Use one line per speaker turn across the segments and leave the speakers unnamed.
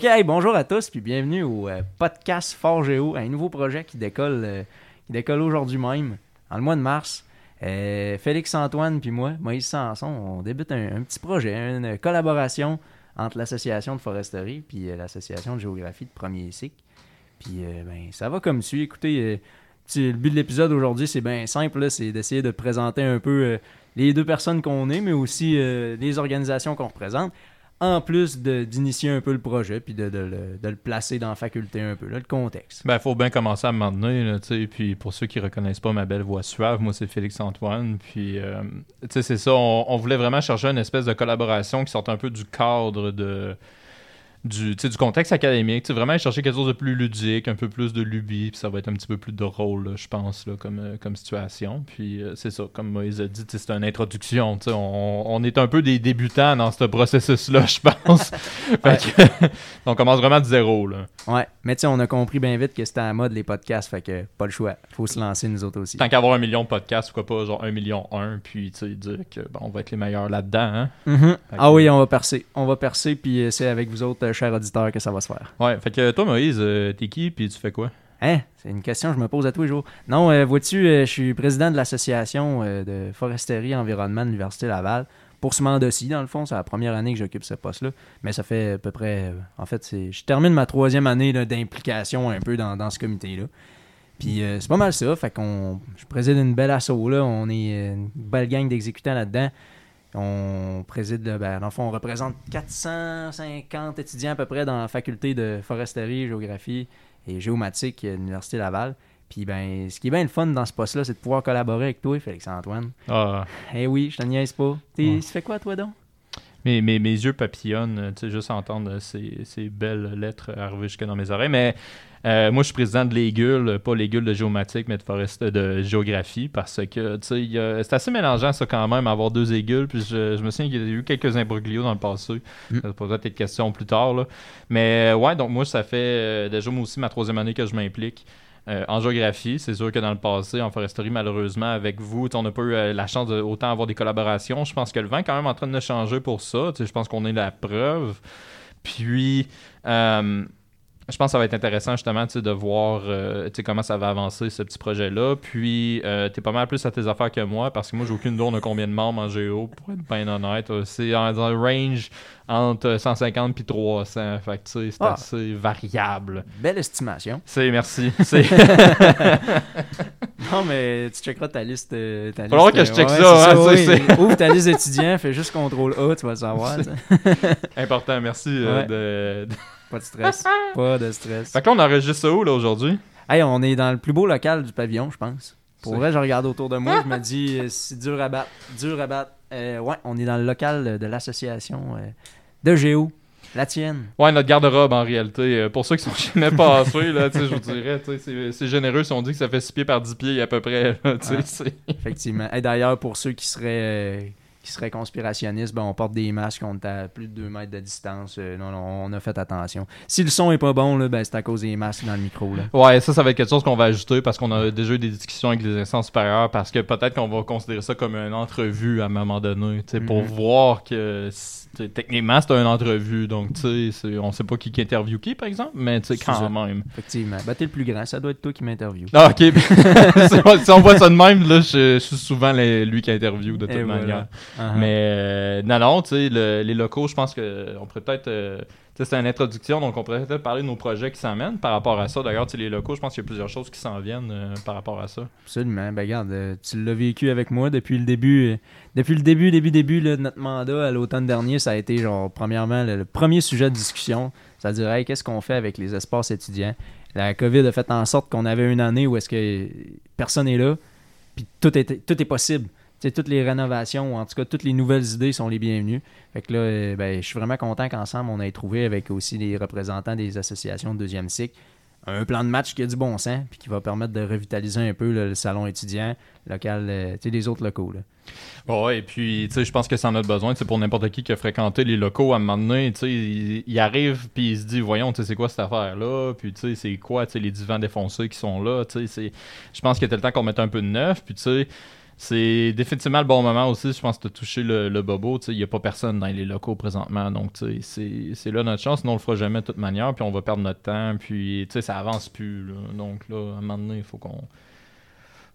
OK, bonjour à tous, puis bienvenue au euh, podcast Fort Géo, un nouveau projet qui décolle, euh, aujourd'hui même, en le mois de mars. Euh, Félix Antoine puis moi, Moïse Sanson, on débute un, petit projet, une collaboration entre l'association de foresterie puis l'association de géographie de premier cycle. Puis ben, ça va comme suit. Écoutez, le but de l'épisode aujourd'hui, c'est bien simple, c'est d'essayer de présenter un peu les deux personnes qu'on est, mais aussi les organisations qu'on représente, en plus d'initier un peu le projet, puis de, de le, de le placer dans la faculté un peu, là, le contexte.
Ben, faut bien commencer à me donné, là, tu sais. Puis pour ceux qui reconnaissent pas ma belle voix suave, moi, c'est Félix Antoine. Puis, euh, tu sais, c'est ça. On, on voulait vraiment chercher une espèce de collaboration qui sorte un peu du cadre de. Du, du contexte académique, vraiment chercher quelque chose de plus ludique, un peu plus de lubie, puis ça va être un petit peu plus drôle, je pense, là, comme, euh, comme situation. Puis euh, c'est ça, comme Moïse a dit, c'est une introduction, on, on est un peu des débutants dans ce processus-là, je pense. Fait que, on commence vraiment de zéro, là.
Ouais, mais tu sais, on a compris bien vite que c'était à mode les podcasts, fait que pas le choix. Faut se lancer nous autres aussi.
Tant qu'avoir un million de podcasts, pourquoi pas genre un million un, puis tu sais, dire que bon, on va être les meilleurs là-dedans, hein?
Mhm.
Fait
Ah
que-
oui, on va percer. On va percer, puis euh, c'est avec vous autres, euh, chers auditeurs, que ça va se faire.
Ouais, fait que toi, Moïse, euh, t'es qui, puis tu fais quoi?
Hein? C'est une question que je me pose à tous les jours. Non, euh, vois-tu, euh, je suis président de l'association euh, de foresterie et environnement de l'Université Laval. Pour ce mandat-ci, dans le fond, c'est la première année que j'occupe ce poste-là. Mais ça fait à peu près. en fait, c'est, je termine ma troisième année là, d'implication un peu dans, dans ce comité-là. Puis c'est pas mal ça. Fait qu'on. Je préside une belle asso là. On est une belle gang d'exécutants là-dedans. On préside, ben, dans le fond, on représente 450 étudiants à peu près dans la faculté de foresterie, géographie et géomatique à l'Université Laval. Puis ben, ce qui est bien le fun dans ce poste-là, c'est de pouvoir collaborer avec toi, Félix-Antoine.
Ah,
Eh oui, je te niaise pas.
Ouais.
Tu fais quoi, toi, donc?
mes, mes, mes yeux papillonnent, tu sais, juste entendre ces, ces belles lettres arriver jusque dans mes oreilles. Mais euh, moi, je suis président de l'Égule, pas l'Égule de géomatique, mais de, forest, de géographie, parce que, tu sais, c'est assez mélangeant, ça, quand même, avoir deux Égules. Puis je, je me souviens qu'il y a eu quelques imbroglios dans le passé.
Mm.
Ça pourrait être question plus tard, là. Mais, euh, ouais, donc moi, ça fait euh, déjà, moi aussi, ma troisième année que je m'implique. Euh, en géographie, c'est sûr que dans le passé, en foresterie, malheureusement, avec vous, on n'a pas eu euh, la chance de autant avoir des collaborations. Je pense que le vent est quand même en train de changer pour ça. Je pense qu'on est la preuve. Puis, euh, je pense que ça va être intéressant justement de voir euh, comment ça va avancer ce petit projet-là. Puis, euh, tu es pas mal plus à tes affaires que moi parce que moi, j'ai aucune idée on a combien de membres en géo, pour être bien honnête. Euh, C'est en- dans le range entre 150 puis 300. Fait c'est
Ah.
assez variable.
Belle estimation.
C'est merci. C'est
Non, mais tu checkeras ta liste. euh, Ta
Faudra que je check
ouais,
ça, hein,
oui. Ouvre ta liste d'étudiants, fais juste contrôle A, tu vas le savoir.
important. Merci.
Ouais.
de- de-
Pas de stress. Pas de stress.
Fait que là, on enregistre ça où là aujourd'hui?
Hey, on est dans le plus beau local du pavillon, je pense. Pour vrai, je regarde autour de moi, je me dis, euh, c'est dur à battre, dur à battre. Euh, ouais, on est dans le local de l'association euh, de Géo, la tienne.
Ouais, notre garde-robe en réalité. Pour ceux qui sont jamais passés, là, tu sais, je vous dirais, tu sais, c'est- généreux si on dit que ça fait 6 pieds par 10 pieds à peu près. là, tu sais,
Ah.
c'est-
Effectivement. Et d'ailleurs, pour ceux qui seraient, euh, qui seraient conspirationnistes, ben, on porte des masques, on est à plus de 2 mètres de distance. Euh, non, non, on a fait attention. Si le son est pas bon, là, ben, c'est à cause des masques dans le micro. Là.
Ouais, ça, ça va être quelque chose qu'on va ajouter parce qu'on a déjà eu des discussions avec les instances supérieures parce que peut-être qu'on va considérer ça comme une entrevue à un moment donné, pour
Mhm.
voir que techniquement c'est une entrevue, donc tu sais, on sait pas qui, qui interview qui par exemple, mais tu sais,
C'est
quand
ça.
même.
Effectivement. Ben, t'es le plus grand, ça doit être toi qui m'interviewe.
Ah, ok. si, on, voit ça de même, là, je, je suis souvent les- lui qui interview de toute
Et voilà. Uh-huh.
Mais euh, non, non, tu sais, le- les locaux, je pense que on pourrait peut-être. euh, tu sais, c'est une introduction, donc on pourrait peut-être parler de nos projets qui s'emmènent par rapport à ça. D'ailleurs, tu sais, les locaux, je pense qu'il y a plusieurs choses qui s'en viennent euh, par rapport à ça.
Absolument. Ben regarde, euh, tu l'as vécu avec moi depuis le début. euh, depuis le début, début, début là, de notre mandat à l'automne dernier, ça a été genre premièrement le, le premier sujet de discussion. C'est-à-dire, hey, qu'est-ce qu'on fait avec les espaces étudiants? La COVID a fait en sorte qu'on avait une année où est-ce que personne n'est là, puis tout est, tout est possible. Toutes les rénovations, ou en tout cas toutes les nouvelles idées sont les bienvenues. Fait que là, euh, ben, je suis vraiment content qu'ensemble on ait trouvé avec aussi les représentants des associations de deuxième cycle un plan de match qui a du bon sens puis qui va permettre de revitaliser un peu le salon étudiant local, euh, les autres locaux. Là.
Et puis, tu sais, je pense que ça en a besoin. C'est pour n'importe qui qui a fréquenté les locaux à un moment donné. Tu sais, il, arrive, puis il se dit, voyons, tu sais, c'est quoi cette affaire-là? Puis, tu sais, c'est quoi, tu sais, les divans défoncés qui sont là? Je pense qu'il était le temps qu'on mette un peu de neuf. Puis, tu sais, c'est définitivement le bon moment aussi. Je pense que tu as touché le, bobo. Il n'y a pas personne dans les locaux présentement. Donc, c'est là notre chance. Sinon, on le fera jamais de toute manière. Puis, on va perdre notre temps. Puis, ça avance plus. Donc, là, à un moment donné, il faut qu'on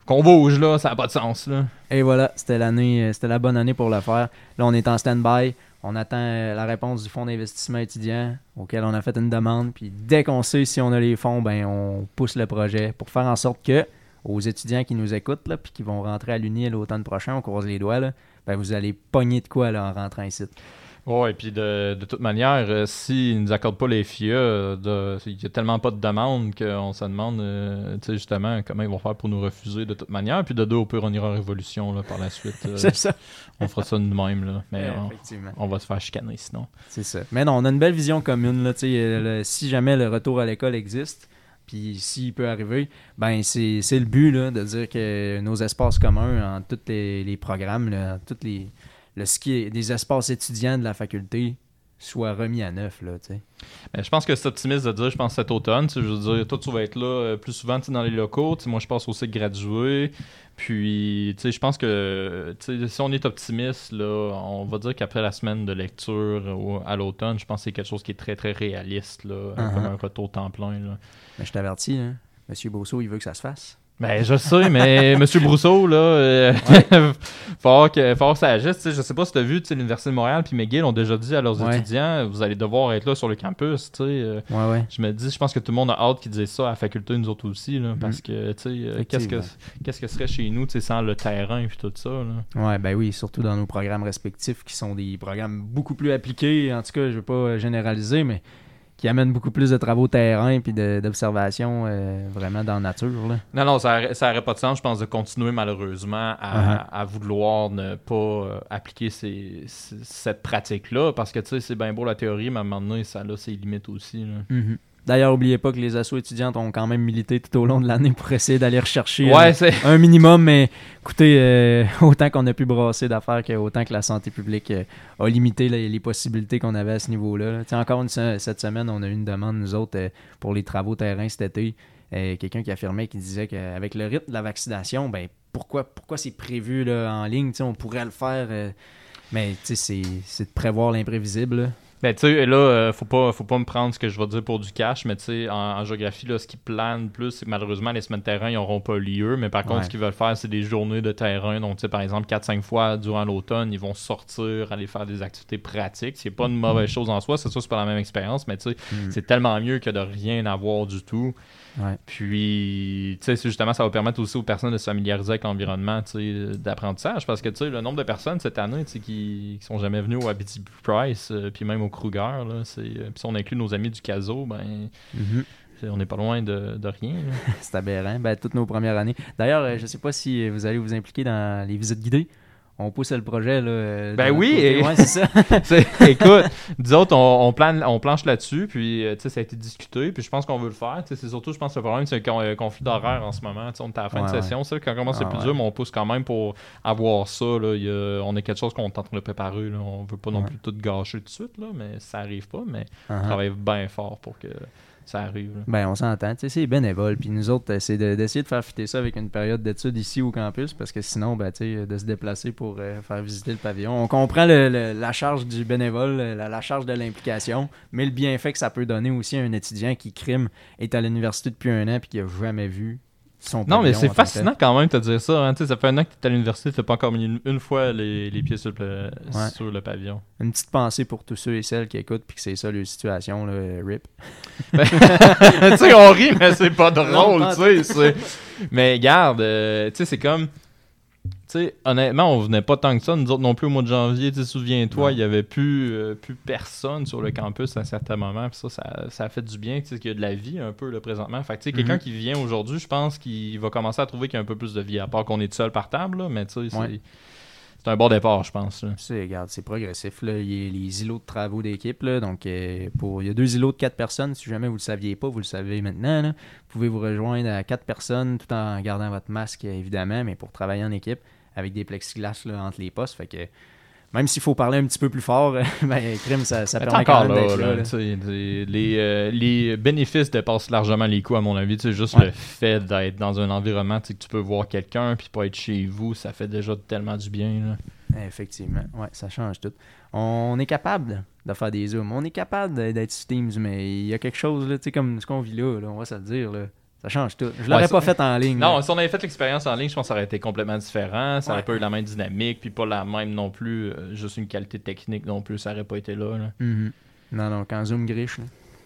qu'on bouge là, ça n'a pas de sens là.
Et voilà, c'était l'année, c'était la bonne année pour le faire. Là, on est en stand-by. On attend euh, la réponse du fonds d'investissement étudiant auquel on a fait une demande. Puis dès qu'on sait si on a les fonds, ben on pousse le projet pour faire en sorte que aux étudiants qui nous écoutent, là, puis qui vont rentrer à l'Uni l'automne prochain, on croise les doigts, là, ben vous allez pogner de quoi là, en rentrant ici.
Oui, et puis de, toute manière, euh, s'ils ne nous accordent pas les FIA, euh, il n'y a tellement pas de demande qu'on se demande euh, justement comment ils vont faire pour nous refuser de toute manière. Puis de deux, au pire, on ira en révolution là, par la suite.
C'est ça.
On fera ça de nous-mêmes. Là. Mais on, va se faire chicaner sinon.
C'est ça. Mais non, on a une belle vision commune. Là, si jamais le retour à l'école existe, puis s'il peut arriver, ben c'est le but là, de dire que nos espaces communs en tous les, programmes, là, toutes les le ski des espaces étudiants de la faculté soient remis à neuf là.
Ben, je pense que c'est optimiste de dire, je pense cet automne, je veux dire, toi tu vas être là euh, plus souvent dans les locaux, moi je pense aussi graduer, puis je pense que si on est optimiste, là, on va dire qu'après la semaine de lecture à l'automne, je pense que c'est quelque chose qui est très très réaliste, là, uh-huh. comme un retour temps plein. Là.
Mais je t'avertis, hein, M. Bosso, il veut que ça se fasse.
Ben, je sais, mais M. Brousseau, là, euh, fort, que, fort ça agisse. Je sais pas si tu as vu, l'Université de Montréal puis McGill ont déjà dit à leurs étudiants vous allez devoir être là sur le campus. Euh,
ouais, ouais.
Je me dis, je pense que tout le monde a hâte qu'ils disent ça à la faculté, nous autres aussi. Là, parce mm. que, tu sais, euh, qu'est-ce que qu'est-ce que serait chez nous sans le terrain et tout ça. Là.
Ouais, ben oui, surtout dans nos programmes respectifs qui sont des programmes beaucoup plus appliqués. En tout cas, je veux pas généraliser, mais qui amène beaucoup plus de travaux terrain puis d'observation euh, vraiment dans la nature. Là.
Non, non, ça n'aurait pas de sens, je pense, de continuer malheureusement à, uh-huh. vouloir ne pas euh, appliquer cette pratique-là parce que tu sais, c'est bien beau la théorie, mais à un moment donné, ça a ses limites aussi. Là.
Mm-hmm. D'ailleurs, n'oubliez pas que les assos étudiantes ont quand même milité tout au long de l'année pour essayer d'aller rechercher
euh,
un minimum. Mais écoutez, euh, autant qu'on a pu brasser d'affaires, autant que la santé publique euh, a limité les possibilités qu'on avait à ce niveau-là. Encore une, cette semaine, on a eu une demande, nous autres, pour les travaux terrain cet été. Quelqu'un qui affirmait, qui disait qu'avec le rythme de la vaccination, ben pourquoi, pourquoi c'est prévu là, en ligne? on pourrait le faire. mais c'est de prévoir l'imprévisible.
Ben, tu sais, là, euh, faut pas, faut pas me prendre ce que je vais dire pour du cash, mais tu sais, en, géographie, là, ce qui plane plus, c'est malheureusement, les semaines de terrain, ils n'auront pas lieu. Mais par contre, ce qu'ils veulent faire, c'est des journées de terrain. Donc, tu sais, par exemple, 4-5 fois durant l'automne, ils vont sortir, aller faire des activités pratiques. C'est pas une mauvaise chose en soi, c'est sûr, c'est pas la même expérience, mais tu sais, mm. c'est tellement mieux que de rien avoir du tout. Puis, tu sais, justement, ça va permettre aussi aux personnes de se familiariser avec l'environnement d'apprentissage. Parce que, tu sais, le nombre de personnes cette année qui, qui sont jamais venues au Abitibi Price, euh, puis même au Kruger, là, c'est, euh, puis si on inclut nos amis du Caso, ben. Mm-hmm. On n'est pas loin de, de rien.
c'est aberrant. Ben, toutes nos premières années. D'ailleurs, euh, je ne sais pas si vous allez vous impliquer dans les visites guidées on pousse le projet. Là, euh,
ben oui,
et... c'est ça.
écoute, nous autres, on, plane, on planche là-dessus, puis euh, ça a été discuté, puis je pense qu'on veut le faire. C'est surtout, je pense, le problème, c'est un conflit d'horaire en ce moment. on est à la fin de session, ça, quand on commence, c'est plus dur, mais on pousse quand même pour avoir ça. Là. on est quelque chose qu'on est en train de préparer. Là. On veut pas non plus tout gâcher tout de suite, là, mais ça arrive pas, mais on uh-huh. travaille bien fort pour que ça arrive.
Ben, on s'entend. C'est bénévole. Puis nous autres, c'est d'essayer de, faire fitter ça avec une période d'études ici au campus parce que sinon, ben, de se déplacer pour euh, faire visiter le pavillon. On comprend la charge du bénévole, la, charge de l'implication, mais le bienfait que ça peut donner aussi à un étudiant qui, crime, est à l'université depuis un an et qui n'a jamais vu
non, mais c'est fascinant quand même de te dire ça. Hein. Ça fait un an que tu es à l'université, tu n'as pas encore mis une, fois les, pieds sur le, sur le, pavillon.
Une petite pensée pour tous ceux et celles qui écoutent puis que c'est ça leur situation, là, RIP.
Ben, tu sais, on rit, mais c'est pas drôle, tu sais. Mais garde, euh, tu sais, c'est comme honnêtement, on venait pas tant que ça. Nous autres non plus au mois de janvier. Souviens-toi, il y avait plus, euh, plus personne sur le campus à un certain moment. ça, ça, a fait du bien qu'il y a de la vie un peu là, présentement. Fait que, quelqu'un mhm. qui vient aujourd'hui, je pense qu'il va commencer à trouver qu'il y a un peu plus de vie. À part qu'on est seul par table, mais tu sais, c'est un bon départ, je pense.
C'est, regarde, c'est progressif. Là. Il y a les îlots de travaux d'équipe. Donc, euh, pour, il y a deux îlots de quatre personnes. Si jamais vous ne le saviez pas, vous le savez maintenant. Vous pouvez vous rejoindre à quatre personnes tout en gardant votre masque, évidemment, mais pour travailler en équipe avec des plexiglas là, entre les postes. Fait que même s'il faut parler un petit peu plus fort, ben, crime, ça, permet quand même
là,
d'être
là,
là, là.
tu sais, des- les, euh, les bénéfices dépassent largement les coûts, à mon avis. Sais, juste
Ouais.
le fait d'être dans un environnement que tu peux voir quelqu'un puis pas être chez vous, ça fait déjà tellement du bien. là.
Effectivement, ouais, ça change tout. On est capable de faire des zooms, on est capable d'être sur Teams, mais il y a quelque chose, là, comme ce qu'on vit là, on va se le dire, là, ça change tout. Je l'aurais
Ouais,
pas fait en ligne.
Non,
là.
si on avait fait l'expérience en ligne, je pense que ça aurait été complètement différent. Ça aurait
Ouais.
pas eu la même dynamique, puis pas la même non plus, euh, juste une qualité technique non plus, ça aurait pas été là. là.
Mhm. Non, non, quand Zoom griche, là.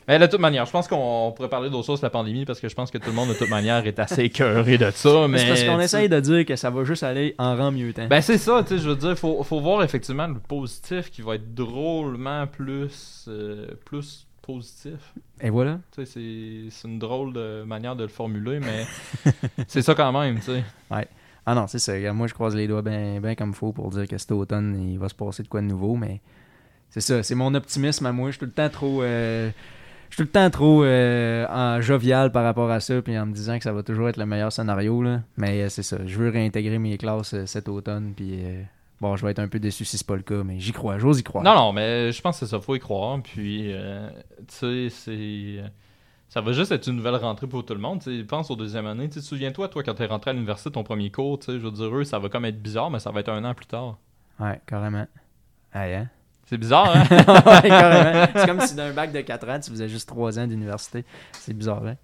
Mais de toute manière, je pense qu'on pourrait parler d'autre chose que la pandémie parce que je pense que tout le monde de toute manière est assez écœuré de ça. Mais
C'est parce qu'on essaye de dire que ça va juste aller en rang mieux temps.
Ben c'est ça, tu sais, je veux dire, faut, faut voir effectivement le positif qui va être drôlement plus, euh, plus positif.
Et voilà.
C'est- une drôle de manière de le formuler, mais c'est ça quand même, tu sais.
Ah non, c'est ça. Moi, je croise les doigts bien ben comme faut pour dire que cet automne, il va se passer de quoi de nouveau, mais c'est ça. C'est mon optimisme à moi. Je suis tout le temps trop. euh, Je suis tout le temps trop euh, en jovial par rapport à ça, puis en me disant que ça va toujours être le meilleur scénario. Là. Mais euh, c'est ça. Je veux réintégrer mes classes euh, cet automne, puis bon, je vais être un peu déçu si c'est pas le cas, mais j'y crois. J'ose y croire.
Non, non, mais je pense que c'est ça, faut y croire. Puis, euh, tu sais, c'est. Ça va juste être une nouvelle rentrée pour tout le monde. Tu sais, pense aux deuxième année. Tu sais, souviens-toi, toi, quand t'es rentré à l'université, ton premier cours, tu sais, je veux dire, eux, ça va comme être bizarre, mais ça va être un an plus tard.
Ouais, carrément. Ah, hein?
C'est bizarre, hein?
ouais, carrément. C'est comme si d'un bac de 4 ans, tu faisais juste 3 ans d'université. C'est bizarre, hein?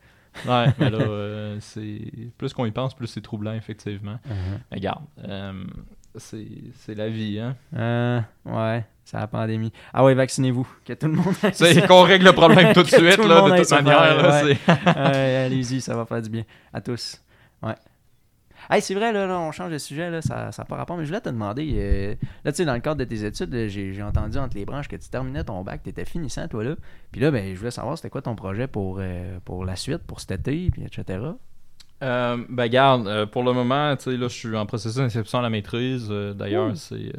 ouais, mais là, euh, c'est. Plus qu'on y pense, plus c'est troublant, effectivement.
Uh-huh.
Mais regarde, euh, c'est la vie, hein.
Euh, ouais, c'est la pandémie. Ah ouais, vaccinez-vous. Que tout le monde
C'est qu'on règle le problème tout de suite,
tout
là, de toute manière.
ouais. Allez-y, ça va faire du bien. À tous. Ouais. Hey, c'est vrai, là, là, on change de sujet, là, ça n'a pas rapport, mais je voulais te demander, euh, là, tu sais, dans le cadre de tes études, j'ai j'ai entendu entre les branches que tu terminais ton bac, tu étais finissant, toi, là. Puis là, ben, je voulais savoir, c'était quoi ton projet pour, euh, pour la suite, pour cet été, puis etc.
Euh, ben garde, euh, pour le moment, tu sais, là, je suis en processus d'inscription à la maîtrise. euh, D'ailleurs, c'est,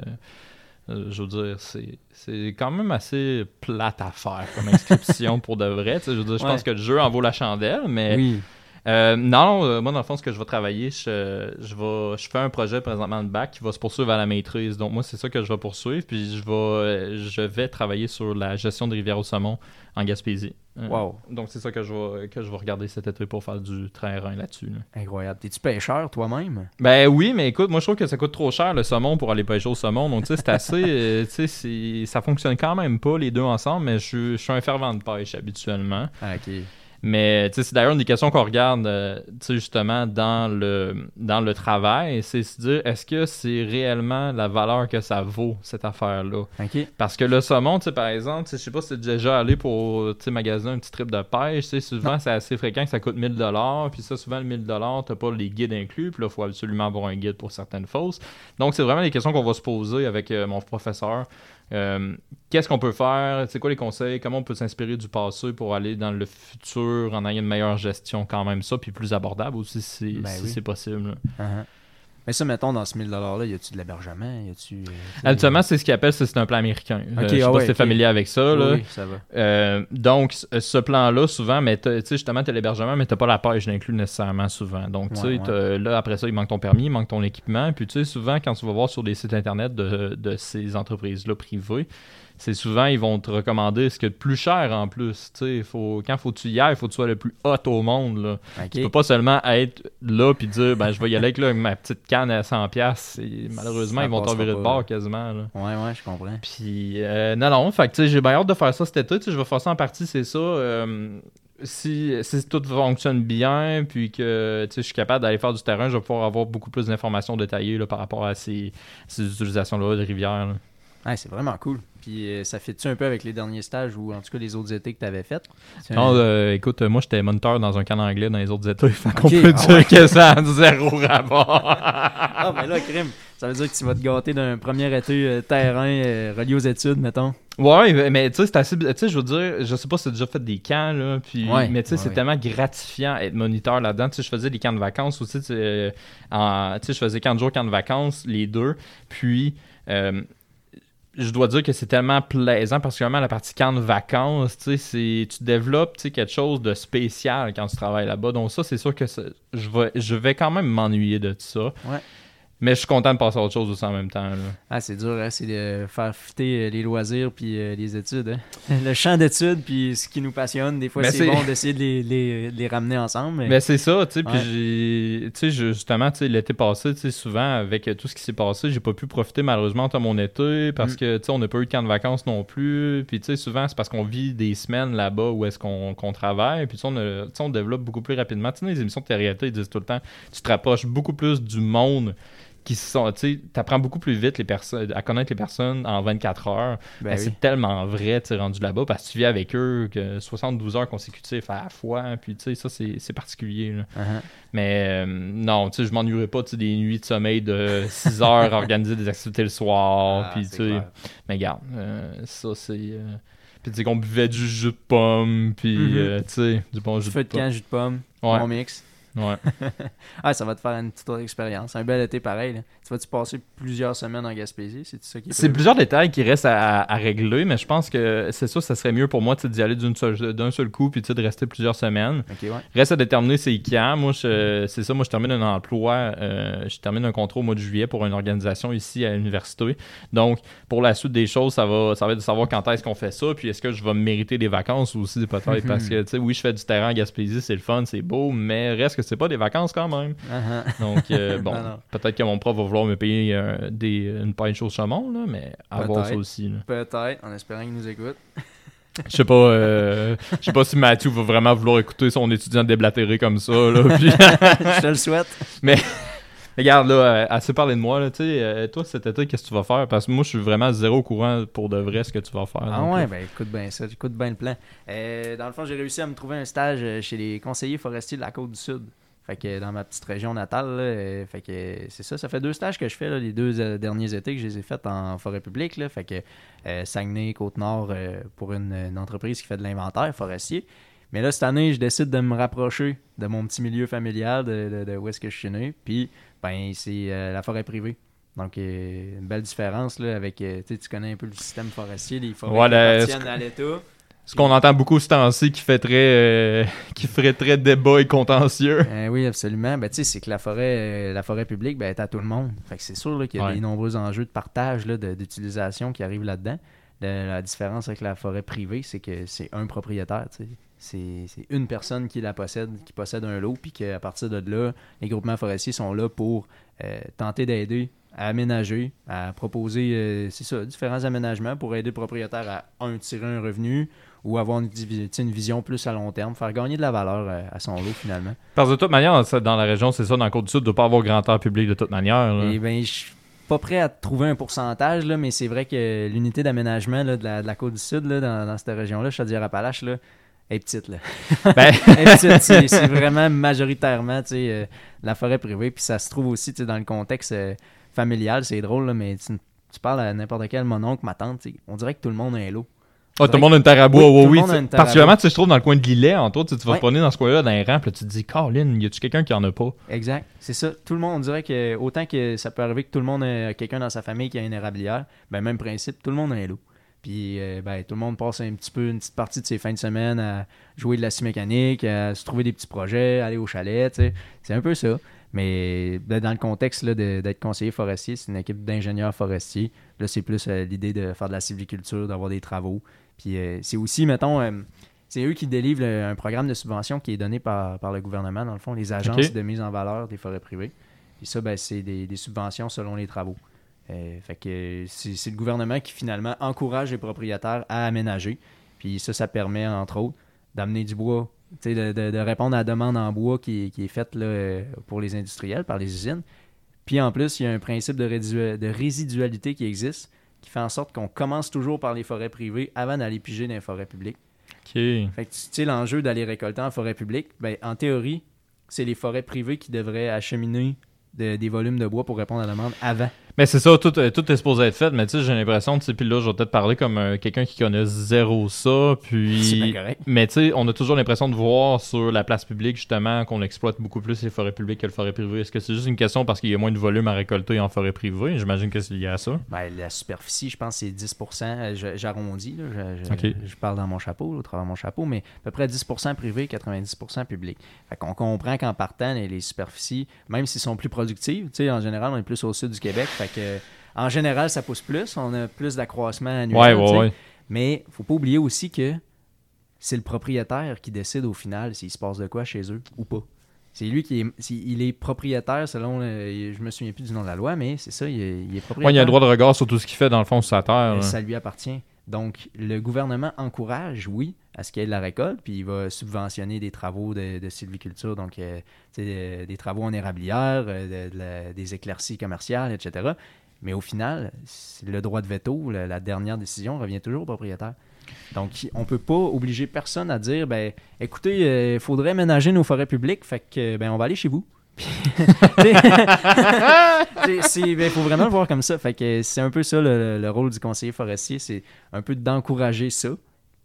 je veux dire, c'est, c'est quand même assez plate à faire comme inscription pour de vrai. tu sais, Je veux dire, je
Ouais.
pense que le jeu en vaut la chandelle, mais
Oui.
non, moi, dans le fond, ce que je vais travailler, je, je, vais, je fais un projet présentement de bac qui va se poursuivre à la maîtrise. Donc, moi, c'est ça que je vais poursuivre. Puis, je vais, je vais travailler sur la gestion des rivières au saumon en Gaspésie. Euh,
Wow.
Donc, c'est ça que je, vais, que je vais regarder cet été pour faire du terrain là-dessus. là.
Incroyable. T'es-tu pêcheur toi-même?
Ben oui, mais écoute, moi je trouve que ça coûte trop cher le saumon pour aller pêcher au saumon. Donc tu sais, c'est assez. euh, tu sais, ça fonctionne quand même pas les deux ensemble, mais je, suis- je suis un fervent de pêche habituellement.
Ah, ok.
Mais tu c'est d'ailleurs une des questions qu'on regarde, euh, tu justement, dans le, dans le travail, c'est se dire est-ce que c'est réellement la valeur que ça vaut, cette affaire-là? Parce que le saumon, tu par exemple, tu je sais pas si t'es déjà allé pour, tu magasiner un petit trip de pêche, tu souvent, c'est assez fréquent que ça coûte 1000 dollars, puis ça, souvent, le 1000 dollars, t'as pas les guides inclus, puis là, faut absolument avoir un guide pour certaines fausses. Donc, c'est vraiment des questions qu'on va se poser avec euh, mon professeur. Euh, Qu'est-ce qu'on peut faire? C'est quoi les conseils? Comment on peut s'inspirer du passé pour aller dans le futur en ayant une meilleure gestion quand même? Ça, puis plus abordable aussi si,
Ben
si
oui.
c'est possible.
Uh-huh. Mais ça, mettons, dans ce 1000 $-là, y a-tu de l'hébergement? Y a-tu. euh,
Habituellement, c'est ce qu'ils appellent, c'est un plan américain. Euh,
Ok,
je sais
ah
pas
ouais,
si t'es familier avec ça. là.
Oui, ça va.
Euh, donc, ce plan-là, souvent, mais t'as- tu sais, justement, tu as l'hébergement, mais tu pas la pêche d'inclus nécessairement souvent. Donc, tu sais,
Ouais,
t'as- là, après ça, il manque ton permis, il manque ton équipement. Puis, tu sais, souvent, quand tu vas voir sur des sites internet de, de ces entreprises-là privées, c'est souvent, ils vont te recommander ce qu'il y a de plus cher en plus. Faut, quand faut que tu y ailles, il faut que tu sois le plus hot au monde. Là.
Ok.
Tu peux pas seulement être là puis dire, ben, je vais y aller avec, là, ma petite canne à 100$. Et Malheureusement,
Ça
ils vont t'en
passera
virer de bord quasiment. Là.
Ouais, ouais, je comprends.
Puis, euh, non, non, fait que, j'ai bien hâte de faire ça cet été. Je vais faire ça en partie, c'est ça. euh, si, si tout fonctionne bien, puis que je suis capable d'aller faire du terrain, je vais pouvoir avoir beaucoup plus d'informations détaillées là, par rapport à ces, ces utilisations-là de rivières. là.
Ouais, c'est vraiment cool. Puis euh, ça fait-tu un peu avec les derniers stages ou en tout cas les autres étés que tu avais fait?
Non, euh, écoute, euh, moi, j'étais moniteur dans un camp anglais dans les autres états. Fait qu'on peut
ah
dire
ouais.
que ça a zéro rapport.
Ah, mais là, crime, ça veut dire que tu vas te gâter d'un premier été terrain relié aux études, mettons.
Ouais, mais tu sais, c'est assez. Tu sais, je veux dire, je sais pas si t'as déjà fait des camps, là. Puis,
Ouais,
mais tu sais,
ouais,
c'est
ouais.
tellement gratifiant être moniteur là-dedans. Tu sais, je faisais des camps de vacances aussi. Tu sais, tu je faisais camp de jour, camp de vacances, les deux. Puis, euh, je dois dire que c'est tellement plaisant, particulièrement la partie camp de vacances. Tu sais, tu développes quelque chose de spécial quand tu travailles là-bas. Donc, ça, c'est sûr que je vais, je vais quand même m'ennuyer de ça.
Ouais.
Mais je suis content de passer à autre chose aussi en même temps. là.
Ah, c'est dur, hein, c'est de faire fitter euh, les loisirs puis euh, les études. hein. Le champ d'études puis ce qui nous passionne, des fois, c'est bon d'essayer de les, les- ramener ensemble. Mais...
Mais c'est ça, tu sais, puis
Ouais.
j'ai, tu sais, justement, l'été passé, souvent, avec tout ce qui s'est passé, j'ai pas pu profiter malheureusement de mon été parce
Mm.
que, tu sais, on n'a pas eu de camp de vacances non plus, puis tu sais, souvent, c'est parce qu'on vit des semaines là-bas où est-ce qu'on, qu'on travaille, puis on, a- on développe beaucoup plus rapidement. Tu sais, dans les émissions de télé-réalité, ils disent tout le temps, tu te rapproches beaucoup plus du monde qui sont, tu sais, t'apprends beaucoup plus vite les personnes, à connaître les personnes en 24 heures.
Ben
Ben,
oui.
C'est tellement vrai, tu sais, rendu là-bas, parce que tu vis avec eux que 72 heures consécutives à la fois, puis tu sais, ça, c'est particulier. là.
Uh-huh.
Mais euh, non, tu sais, je m'ennuierais pas, des nuits de sommeil de 6 heures, organiser des activités le soir,
Ah,
puis tu sais, mais regarde, euh, ça, c'est... euh, Puis tu sais, qu'on buvait du jus de pomme, puis
Mhm.
euh, tu sais, du bon jus
Feu
de
de camp, jus de pomme,
Ouais.
bon mix?
Ouais.
Ah, ça va te faire une petite autre expérience. Un bel été pareil. Là. Tu vas-tu passer plusieurs semaines en Gaspésie? C'est ça qui est
C'est plusieurs détails qui restent à, à régler, mais je pense que c'est ça, ça serait mieux pour moi d'y aller d'un seul coup, puis de rester plusieurs semaines.
Ouais.
Reste à déterminer c'est quand. Moi, je- c'est ça. Moi, je termine un emploi. euh, je termine un contrat au mois de juillet pour une organisation ici à l'université. Donc, pour la suite des choses, ça va, ça va être de savoir quand est-ce qu'on fait ça. Puis, est-ce que je vais me mériter des vacances aussi, peut-être. parce que, tu sais, oui, je fais du terrain à Gaspésie, c'est le fun, c'est beau, mais reste que c'est pas des vacances quand même.
Uh-huh.
Donc, euh, bon, peut-être que mon prof va vouloir me payer euh, des, une paille de chaumont, là, mais à voir ça aussi.
Peut-être, en espérant qu'il nous écoute.
Je sais pas, euh, je sais pas si Mathieu va vraiment vouloir écouter son étudiant déblatéré comme ça. Là, puis-
Je te le souhaite.
Regarde, là, euh, assez parlé de moi, là, tu sais, euh, toi, cet été, qu'est-ce que tu vas faire? Parce que moi, je suis vraiment zéro au courant pour de vrai ce que tu vas faire.
Ah ouais,
là.
ben écoute bien ça, écoute bien le plan. Euh, dans le fond, j'ai réussi à me trouver un stage euh, chez les conseillers forestiers de la côte du Sud. Fait que dans ma petite région natale, là, euh, fait que euh, c'est ça, ça fait deux stages que je fais là, les deux euh, derniers étés que je les ai faits en forêt publique. Là, fait que euh, Saguenay, Côte-Nord euh, pour une, une entreprise qui fait de l'inventaire forestier. Mais là, cette année, je décide de me rapprocher de mon petit milieu familial, de, de- de où est-ce que je suis né. Puis, ben, c'est euh, la forêt privée. Donc, euh, une belle différence là, avec. euh, tu connais un peu le système forestier, les forêts
Ouais,
qui à l'État.
Ce qu'on entend beaucoup ce temps-ci qui fait très, euh, qui ferait très débat et contentieux.
Euh, oui, absolument. Ben, c'est que la forêt, euh, la forêt publique, ben, est à tout le monde. Fait que c'est sûr qu'il y a
Ouais.
des nombreux enjeux de partage, d'utilisation qui arrivent là-dedans. La différence avec la forêt privée, c'est que c'est un propriétaire. C'est une personne qui la possède, qui possède un lot, puis qu'à partir de là, les groupements forestiers sont là pour euh, tenter d'aider à aménager, à proposer, euh, c'est ça, différents aménagements pour aider le propriétaire à, un, tirer un revenu ou avoir une, vision plus à long terme, faire gagner de la valeur euh, à son lot finalement.
Parce que de toute manière, dans la région, c'est ça, dans le Côte du Sud, il ne pas avoir grand air public de toute manière.
Et ben, je suis pas prêt à trouver un pourcentage, là, mais c'est vrai que l'unité d'aménagement de, la, de la côte du Sud, là, dans, dans cette région-là, Chaudière-Appalaches, là, est petite. Là.
Ben,
Elle est petite. C'est, vraiment majoritairement tu sais, euh, la forêt privée. Puis ça se trouve aussi tu sais, dans le contexte euh, familial. C'est drôle, là, mais tu, tu parles à n'importe quel mon oncle, ma tante, tu sais, on dirait que tout le monde a un lot.
Ah, tout le monde a une terre à bois,
Oui,
oui, Particulièrement, tu sais, je trouve, dans le coin de Lillet, entre autres, tu vas
Ouais.
te promener dans ce coin-là, dans les puis là, tu te dis, Colin, y a-tu quelqu'un qui en a pas?
Exact. C'est ça. Tout le monde, on dirait que autant que ça peut arriver que tout le monde a quelqu'un dans sa famille qui a une érablière, ben même principe, tout le monde a un loup. Puis euh, ben, tout le monde passe un petit peu une petite partie de ses fins de semaine à jouer de la scie mécanique, à se trouver des petits projets, aller au chalet. C'est un peu ça. Mais ben, dans le contexte là, de- d'être conseiller forestier, c'est une équipe d'ingénieurs forestiers. Là, c'est plus euh, l'idée de faire de la sylviculture, d'avoir des travaux. Puis euh, c'est aussi, mettons, c'est eux qui délivrent le- un programme de subvention qui est donné par, par le gouvernement, dans le fond, les agences de mise en valeur des forêts privées. Puis ça, ben, c'est des, des subventions selon les travaux. Euh, fait que c'est le gouvernement qui finalement encourage les propriétaires à aménager. Puis ça, ça permet, entre autres, d'amener du bois, de, de- de répondre à la demande en bois qui, est- qui est faite là, euh, pour les industriels, par les usines. Puis en plus, il y a un principe de, résidu- de résidualité qui existe, qui fait en sorte qu'on commence toujours par les forêts privées avant d'aller piger dans les forêts publiques. Fait que tu sais, l'enjeu d'aller récolter en forêt publique, ben, en théorie, c'est les forêts privées qui devraient acheminer de- des volumes de bois pour répondre à la demande avant.
Mais c'est ça, tout, euh, tout est supposé être fait, mais tu sais, j'ai l'impression, tu sais, puis là, je vais peut-être parler comme euh, quelqu'un qui connaît zéro ça, puis... Mais tu sais, on a toujours l'impression de voir sur la place publique, justement, qu'on exploite beaucoup plus les forêts publiques que les forêts privées. Est-ce que c'est juste une question parce qu'il y a moins de volume à récolter en forêt privée? J'imagine que c'est lié à ça.
Ben, la superficie, je pense, c'est 10 euh, J'arrondis, là, je, je- je parle dans mon chapeau, au travers de mon chapeau, mais à peu près 10% privé, 90% public. Fait qu'on comprend qu'en partant, les, les superficies, même s'ils sont plus productives, tu sais, en général, on est plus au sud du Québec, fait que, en général, ça pousse plus, on a plus d'accroissement annuel.
Ouais, ouais.
Mais faut pas oublier aussi que c'est le propriétaire qui décide au final s'il se passe de quoi chez eux ou pas. C'est lui qui est, il est propriétaire selon, le- je me souviens plus du nom de la loi, mais c'est ça, il est, il est propriétaire.
Ouais, il y a un droit de regard sur tout ce qu'il fait, dans le fond, sur sa terre. Là.
ça lui appartient. Donc, le gouvernement encourage, oui, à ce qu'il y ait de la récolte, puis il va subventionner des travaux de, sylviculture, donc euh, euh, des travaux en érablière, euh, des éclaircies commerciales, etc. Mais au final, le droit de veto, la, la dernière décision revient toujours au propriétaire. Donc, on ne peut pas obliger personne à dire, ben, écoutez, il faudrait ménager nos forêts publiques, fait que, ben, on va aller chez vous. Il ben, faut vraiment le voir comme ça. Fait que c'est un peu ça le, le rôle du conseiller forestier, c'est un peu d'encourager ça.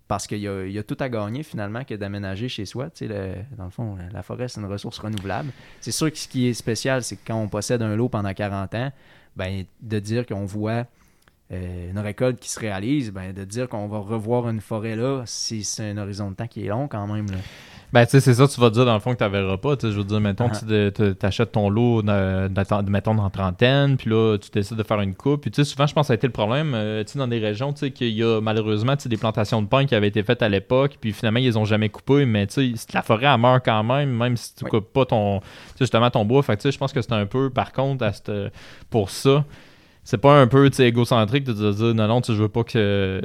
Parce qu'il y, y a tout à gagner finalement que d'aménager chez soi. Tu sais, le- dans le fond, la forêt, c'est une ressource renouvelable. C'est sûr que ce qui est spécial, c'est que quand on possède un lot pendant 40 ans, ben, de dire qu'on voit euh, une récolte qui se réalise, ben, de dire qu'on va revoir une forêt là, c'est c'est un horizon de temps qui est long quand même. là.
Ben, tu sais, c'est ça, tu vas dire dans le fond que tu verras pas. Je veux dire, mettons,
Ah.
tu t'achètes ton lot, de, de- de- mettons, dans trentaine, puis là, tu décides de faire une coupe. Puis, tu sais, souvent, je pense que ça a été le problème, euh, tu sais, dans des régions, tu sais, qu'il y a malheureusement, tu sais, des plantations de pins qui avaient été faites à l'époque, puis finalement, ils les ont jamais coupées, mais tu sais, la forêt, elle meurt quand même, même si tu
Oui.
coupes pas ton, justement, ton bois. Fait que, tu sais, je pense que c'est un peu, par contre, à cette- pour ça, c'est pas un peu égocentrique de dire non, non, je veux pas que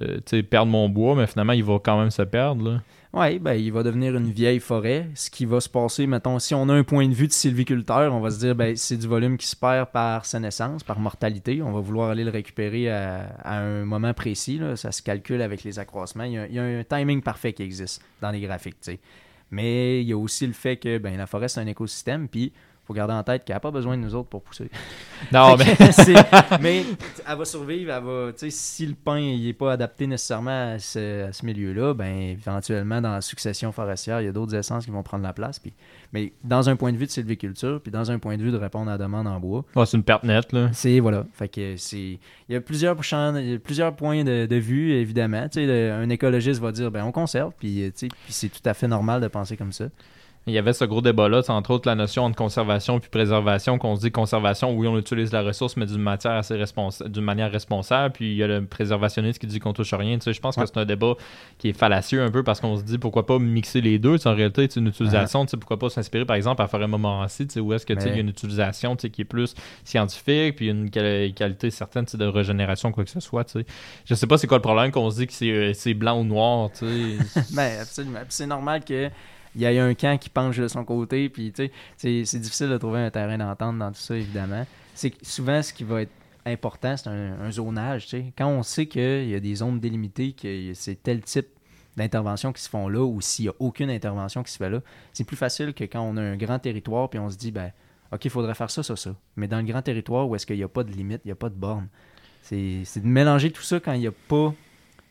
perdre mon bois, mais finalement, il va quand même se perdre. Là.
Oui, ben, il va devenir une vieille forêt. Ce qui va se passer, mettons, si on a un point de vue de sylviculteur, on va se dire, ben, c'est du volume qui se perd par sénescence, par mortalité. On va vouloir aller le récupérer à, un moment précis. là. Ça se calcule avec les accroissements. Il y, a, un timing parfait qui existe dans les graphiques. Mais il y a aussi le fait que ben, la forêt, c'est un écosystème. Puis, faut garder en tête qu'elle n'a pas besoin de nous autres pour pousser.
Non, mais.
Mais elle va survivre, elle va, tu sais, si le pain n'est pas adapté nécessairement à ce, milieu-là, ben éventuellement dans la succession forestière, il y a d'autres essences qui vont prendre la place. Puis, mais dans un point de vue de sylviculture, puis dans un point de vue de répondre à la demande en bois,
c'est une perte nette, là.
c'est voilà. Fait que c'est, il y a plusieurs champs, il y a plusieurs points de, de vue évidemment. Tu sais, le- un écologiste va dire ben on conserve, puis puis c'est tout à fait normal de penser comme ça.
Il y avait ce gros débat-là, entre autres la notion entre conservation puis préservation, qu'on se dit conservation, oui, on utilise la ressource, mais d'une matière assez d'une manière responsable. Puis il y a le préservationniste qui dit qu'on touche rien. Tu sais, je pense
Ouais.
que c'est un débat qui est fallacieux un peu parce qu'on se dit pourquoi pas mixer les deux. Tu sais, en réalité, c'est une utilisation. tu sais, Pourquoi pas s'inspirer par exemple à Forêt Montmorency, tu sais, où est-ce que tu sais,
Mais-
il y a une utilisation tu sais, qui est plus scientifique, puis une quali- qualité certaine tu sais, de régénération, quoi que ce soit. tu sais. Je sais pas c'est quoi le problème qu'on se dit que c'est euh, c'est blanc ou noir. tu sais.
Ben, absolument. C'est normal que il y ait un camp qui penche de son côté, puis tu sais, c'est, difficile de trouver un terrain d'entente dans tout ça, évidemment. C'est souvent, ce qui va être important, c'est un, zonage, tu sais. Quand on sait qu'il y a des zones délimitées, que c'est tel type d'intervention qui se font là, ou s'il n'y a aucune intervention qui se fait là, c'est plus facile que quand on a un grand territoire, puis on se dit, ben, OK, il faudrait faire ça, ça, ça. Mais dans le grand territoire, où est-ce qu'il n'y a pas de limite, il n'y a pas de borne, c'est de mélanger tout ça quand il n'y a pas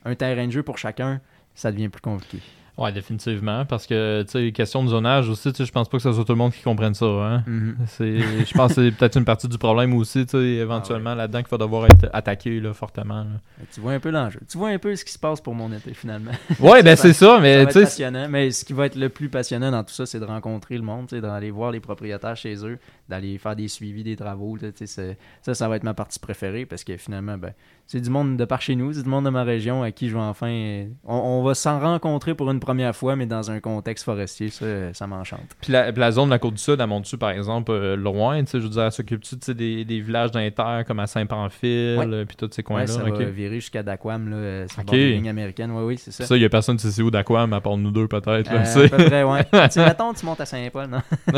un terrain de jeu pour chacun, ça devient plus compliqué.
Ouais, définitivement. Parce que, tu sais, question de zonage aussi, tu sais, je pense pas que ce soit tout le monde qui comprenne ça. Hein?
Mhm.
C'est, je pense que c'est peut-être une partie du problème aussi, tu sais, éventuellement là-dedans qu'il va devoir être attaqué là, fortement. là.
Tu vois un peu l'enjeu. Tu vois un peu ce qui se passe pour mon été finalement.
Ouais, ben c'est ça, mais tu
passionnant. Mais ce qui va être le plus passionnant dans tout ça, c'est de rencontrer le monde, tu sais, d'aller voir les propriétaires chez eux, d'aller faire des suivis des travaux. Ça, ça va être ma partie préférée parce que finalement, ben, c'est du monde de par chez nous, c'est du monde de ma région à qui je vais enfin. euh, On, on va s'en rencontrer pour une première fois, mais dans un contexte forestier, ça, ça m'enchante.
Puis la, la zone de la côte du Sud, elle monte-tu, par exemple, euh, loin, tu sais, je veux dire, s'occupe-tu des, des villages d'inter comme à Saint-Pamphile,
Ouais.
euh, puis tous ces
Ouais,
coins-là?
ça
ok.
va virer jusqu'à Daquam, là, euh,
Ok.
bord des lignes américaines. Oui, oui, c'est ça.
Ça, il y a personne qui sait où d'Aquam, à part nous deux, peut-être.
Euh, à peu près, ouais. tu mettons, tu montes à Saint-Paul, non?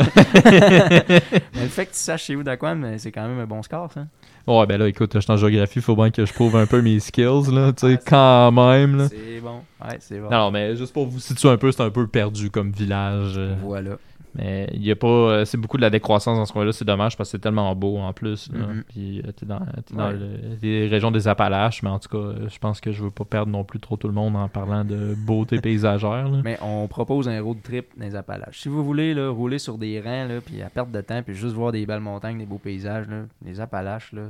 Mais le fait que tu saches chez où d'Aquam, euh, c'est quand même un bon score, ça.
Ouais, ben là, écoute, je suis en géographie, faut bien que je prouve un peu mes skills, là, tu sais,
Ouais,
quand même, là.
C'est bon. Ouais, c'est bon.
Non, non, mais juste pour vous situer un peu, c'est un peu perdu comme village. euh.
Voilà.
Mais il y a pas. euh, c'est beaucoup de la décroissance dans ce coin-là. C'est dommage parce que c'est tellement beau en plus. là.
Mhm.
Puis euh, t'es dans, t'es dans
Ouais.
le- les régions des Appalaches. Mais en tout cas, euh, je pense que je veux pas perdre non plus trop tout le monde en parlant de beauté paysagère. là.
Mais on propose un road trip dans les Appalaches. Si vous voulez là, rouler sur des rangs, là, puis à perte de temps, puis juste voir des belles montagnes, des beaux paysages, là, les Appalaches, là.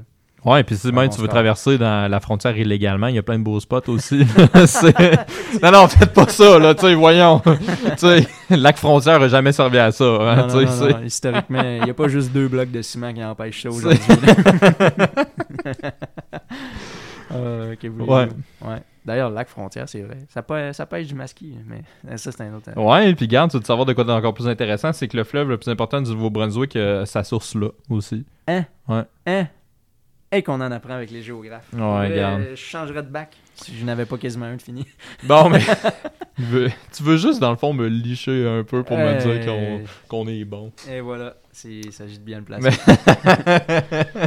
Ouais, puis si même tu veux traverser dans la frontière illégalement, il y a plein de beaux spots aussi. Non, non, faites pas ça, là, tu sais, voyons. tu sais, lac frontière a jamais servi à ça. hein,
Non, non, non, Historiquement, il n'y a pas juste deux blocs de ciment qui empêchent ça aujourd'hui. Euh?
Ouais.
ouais. D'ailleurs, le lac frontière, c'est vrai. Ça, pêche, ça pêche du masquis, mais ça, c'est un autre.
Ouais, puis garde, tu veux savoir de quoi d'encore plus intéressant, c'est que le fleuve le plus important du Nouveau-Brunswick, euh, sa source là aussi.
Hein? Et qu'on en apprend avec les géographes.
Ouais, regarde.
Je changerais de bac si je n'avais pas quasiment un de fini.
Bon, mais tu veux, tu veux juste, dans le fond, me licher un peu pour me
Euh,
dire qu'on qu'on est bon.
Et voilà, il s'agit de bien le placer.
Mais-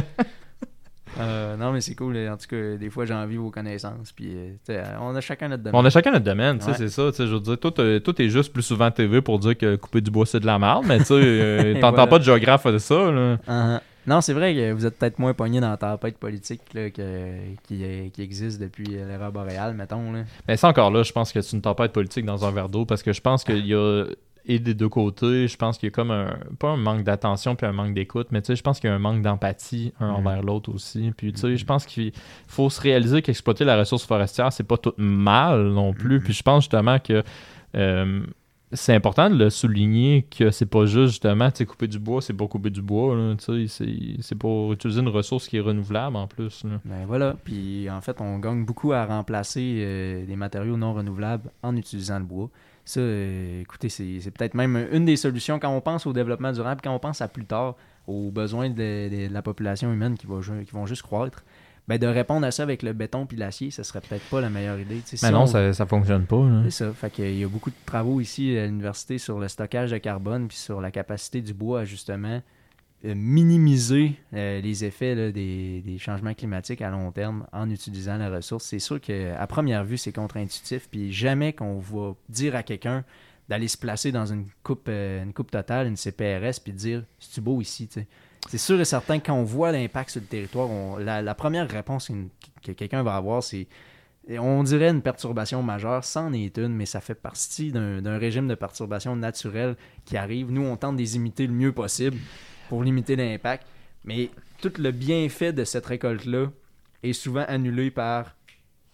Euh, non, mais c'est cool. En tout cas, des fois, j'ai envie vos connaissances. Puis, euh, on a chacun notre domaine.
On a chacun notre domaine,
Ouais.
c'est ça. Je veux dire, toi, t'es- toi, t'es juste plus souvent TV pour dire que couper du bois, c'est de la merde, mais tu sais, euh, t'entends
voilà.
pas de géographe de ça, là.
Uh-huh. Non, c'est vrai que vous êtes peut-être moins pogné dans la tempête politique là, que, qui, qui existe depuis euh, l'ère boréale, mettons. Là.
Mais ça encore là, je pense que c'est une tempête politique dans un verre d'eau parce que je pense qu'il y a et des deux côtés, je pense qu'il y a comme un pas un manque d'attention puis un manque d'écoute, mais tu sais, je pense qu'il y a un manque d'empathie un
Mhm.
envers l'autre aussi. Puis tu sais, je pense qu'il faut se réaliser qu'exploiter la ressource forestière, c'est pas tout mal non plus.
Mhm.
Puis je pense justement que euh, c'est important de le souligner que c'est pas juste justement, couper du bois, c'est pas couper du bois, c'est- pour utiliser une ressource qui est renouvelable en plus. là.
Ben voilà. Puis en fait, on gagne beaucoup à remplacer euh, des matériaux non renouvelables en utilisant le bois. Ça, euh, écoutez, c'est peut-être même une des solutions quand on pense au développement durable, quand on pense à plus tard, aux besoins de, la population humaine qui, qui vont juste croître. Ben, de répondre à ça avec le béton puis l'acier, ça serait peut-être pas la meilleure idée.
Mais
si
non,
on-
ça, ça fonctionne pas.
C'est ça. Fait qu'il y a beaucoup de travaux ici à l'université sur le stockage de carbone puis sur la capacité du bois à justement euh, minimiser euh, les effets là, des, des changements climatiques à long terme en utilisant la ressource. C'est sûr qu'à première vue, c'est contre-intuitif. Puis jamais qu'on va dire à quelqu'un d'aller se placer dans une coupe, euh, une coupe totale, une CPRS, puis de dire c'est-tu beau ici, tu sais. C'est sûr et certain quand on voit l'impact sur le territoire, la, première réponse que quelqu'un va avoir, c'est on dirait une perturbation majeure, c'en est une, mais ça fait partie d'un régime de perturbation naturelle qui arrive. Nous, on tente de les imiter le mieux possible pour limiter l'impact, mais tout le bienfait de cette récolte-là est souvent annulé par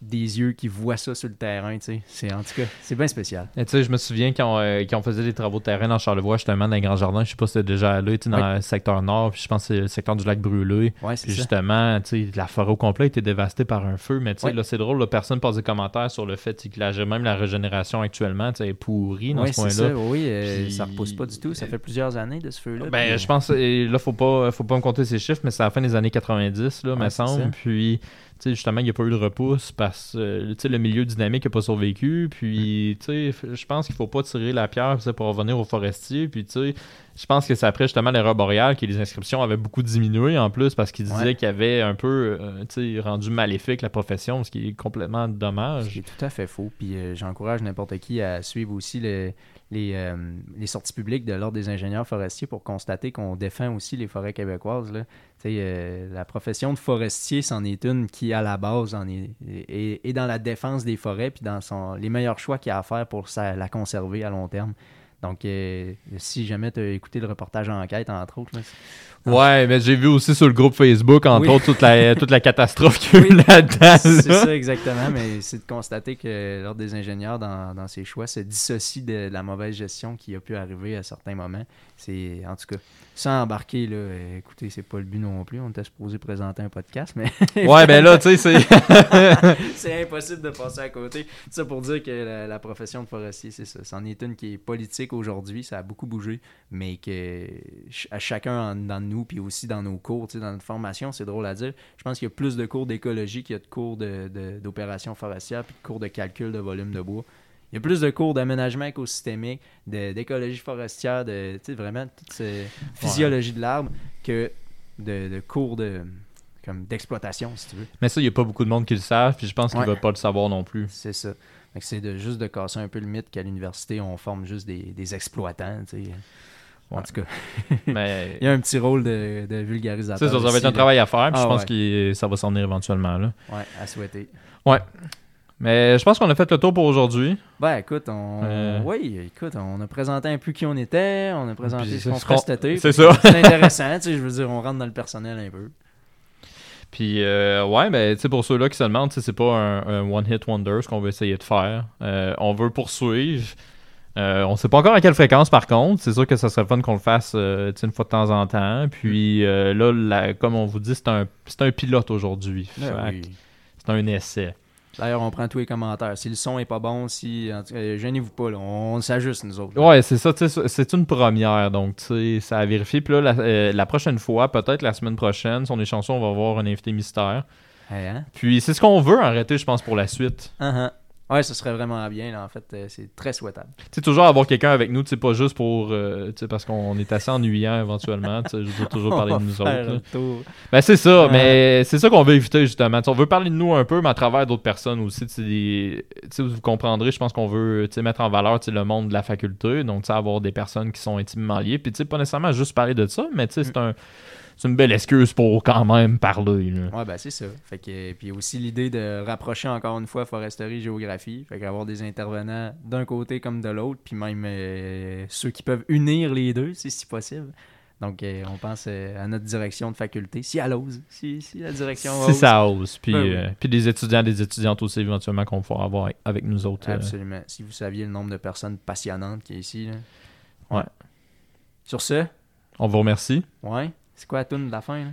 des yeux qui voient ça sur le terrain, tu sais. C'est en tout cas, c'est bien spécial.
Et tu sais, je me souviens quand, euh, quand on faisait des travaux de terrain dans Charlevoix, justement, dans les grands jardins, je sais pas si c'était déjà allé, dans le secteur nord, puis je pense que c'est le secteur du lac brûlé.
Ouais, c'est
Puis
ça.
justement, la forêt au complet été dévastée par un feu, mais tu sais,
Ouais.
là, c'est drôle, là, personne passe des commentaires sur le fait que la, même la régénération actuellement, tu sais, est pourrie dans
Ouais,
ce
ça. Oui, euh,
Puis-
ça repousse pas du tout. Ça fait plusieurs années de ce feu-là.
Ben,
puis,
je pense, et là, faut pas, faut pas me compter ces chiffres, mais c'est à la fin des années 90, là, me semble. Puis, sais, justement, il n'y a pas eu de repousse parce que, euh, sais, le milieu dynamique n'a pas survécu. Puis, tu sais, f- je pense qu'il faut pas tirer la pierre pour revenir aux forestiers. Puis, tu sais, je pense que c'est après, justement, l'erreur boréale que les inscriptions avaient beaucoup diminué en plus parce qu'ils disaient
Ouais.
qu'il y avait un peu, euh, rendu maléfique la profession, ce qui est complètement dommage.
qui est tout à fait faux. Puis euh, j'encourage n'importe qui à suivre aussi le- les, euh, les sorties publiques de l'Ordre des ingénieurs forestiers pour constater qu'on défend aussi les forêts québécoises. Là. Euh, la profession de forestier, c'en est une qui, à la base, en est, est, est dans la défense des forêts puis dans son, les meilleurs choix qu'il y a à faire pour sa- la conserver à long terme. Donc, euh, si jamais tu as écouté le reportage enquête, entre autres, là,
Ouais, mais j'ai vu aussi sur le groupe Facebook, entre
Oui.
autres, toute la, toute la catastrophe qu'il y a eu
Oui.
là-dedans.
C'est
là.
ça exactement, mais c'est de constater que l'Ordre des ingénieurs, dans, dans ses choix, se dissocie de, la mauvaise gestion qui a pu arriver à certains moments. C'est, en tout cas, sans embarquer, là, écoutez, c'est pas le but non plus. On était supposé présenter un podcast, mais
Ouais, ben là, tu sais, c'est.
c'est impossible de passer à côté. Ça pour dire que la, la profession de forestier, c'est ça. C'en est une qui est politique aujourd'hui, ça a beaucoup bougé, mais que ch- à chacun dans nous, puis aussi dans nos cours, tu sais, dans notre formation, c'est drôle à dire. Je pense qu'il y a plus de cours d'écologie qu'il y a de cours de- de- d'opération forestière, puis de cours de calcul de volume de bois. Il y a plus de cours d'aménagement écosystémique, d'écologie forestière, de vraiment toute cette physiologie de l'arbre que de, de cours de comme d'exploitation, si tu veux.
Mais ça, il n'y a pas beaucoup de monde qui le savent, puis je pense qu'ils ne
Ouais.
veulent pas le savoir non plus.
C'est ça. C'est de, juste de casser un peu le mythe qu'à l'université, on forme juste des, des exploitants. tu sais. En
Ouais.
tout cas,
Mais
il y a un petit rôle de, de vulgarisateur.
ça, ça va être un
là.
travail à faire, puis
Ah,
je pense
ouais.
que ça va s'en venir éventuellement. Là.
Ouais, à souhaiter.
Mais je pense qu'on a fait le tour pour aujourd'hui.
Ben écoute, on.
Euh.
Oui, écoute, on a présenté un peu qui on était, on a présenté
Puis
ce qu'on ferait cet
c'est ça.
C'est intéressant, tu sais, je veux dire, on rentre dans le personnel un peu.
Puis, euh, ouais, ben, tu sais, pour ceux-là qui se demandent, tu sais, c'est pas un, un one-hit wonder ce qu'on veut essayer de faire. Euh, on veut poursuivre. Euh, on sait pas encore à quelle fréquence, par contre. C'est sûr que ça serait fun qu'on le fasse euh, une fois de temps en temps. Puis euh, là, la- comme on vous dit, c'est un, un pilote aujourd'hui.
Ben oui.
C'est un essai.
D'ailleurs, on prend tous les commentaires. Si le son est pas bon, si. euh, Gênez-vous pas, là, on, on s'ajuste, nous autres.
Ouais, c'est ça, tu sais, c'est une première, donc tu sais, ça a vérifié. Puis là, la, euh, la prochaine fois, peut-être la semaine prochaine, sur les chansons, on va avoir un invité mystère.
Hein?
Puis c'est ce qu'on veut arrêter, je pense, pour la suite.
Uh-huh. Ouais, ce serait vraiment bien, là, en fait, euh, c'est très souhaitable.
Tu sais, toujours avoir quelqu'un avec nous, tu sais, pas juste pour. euh, parce qu'on est assez ennuyant éventuellement, je veux toujours parler de nous autres. Ben, c'est ça, mais c'est ça qu'on veut éviter, justement. On veut parler de nous un peu, mais à travers d'autres personnes aussi. Tu sais, des- tu sais, vous comprendrez, je pense qu'on veut mettre en valeur le monde de la faculté. Donc, tu sais, avoir des personnes qui sont intimement liées. Puis, tu sais, pas nécessairement juste parler de ça, mais tu sais, c'est un. C'est une belle excuse pour quand même parler. là.
Ouais, ben c'est ça. Fait que, puis aussi l'idée de rapprocher encore une fois foresterie, géographie. Fait qu'avoir des intervenants d'un côté comme de l'autre, puis même euh, ceux qui peuvent unir les deux, si si possible. Donc, euh, on pense euh, à notre direction de faculté, si elle ose, si, si la direction
Si
ose.
ça ose. Puis,
Ben oui.
puis des étudiants, des étudiantes aussi, éventuellement, qu'on pouvoir avoir avec, nous autres.
Absolument. Si vous saviez le nombre de personnes passionnantes qui est ici. Là.
Ouais.
Sur ce,
On vous remercie.
ouais. C'est quoi la tune de la fin?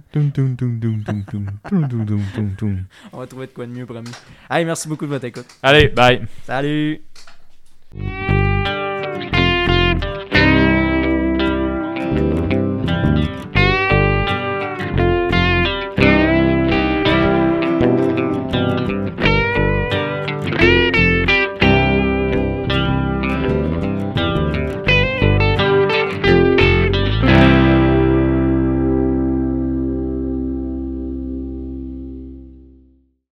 On va trouver de quoi de mieux, promis. Allez, merci beaucoup de votre écoute.
Allez, bye.
Salut.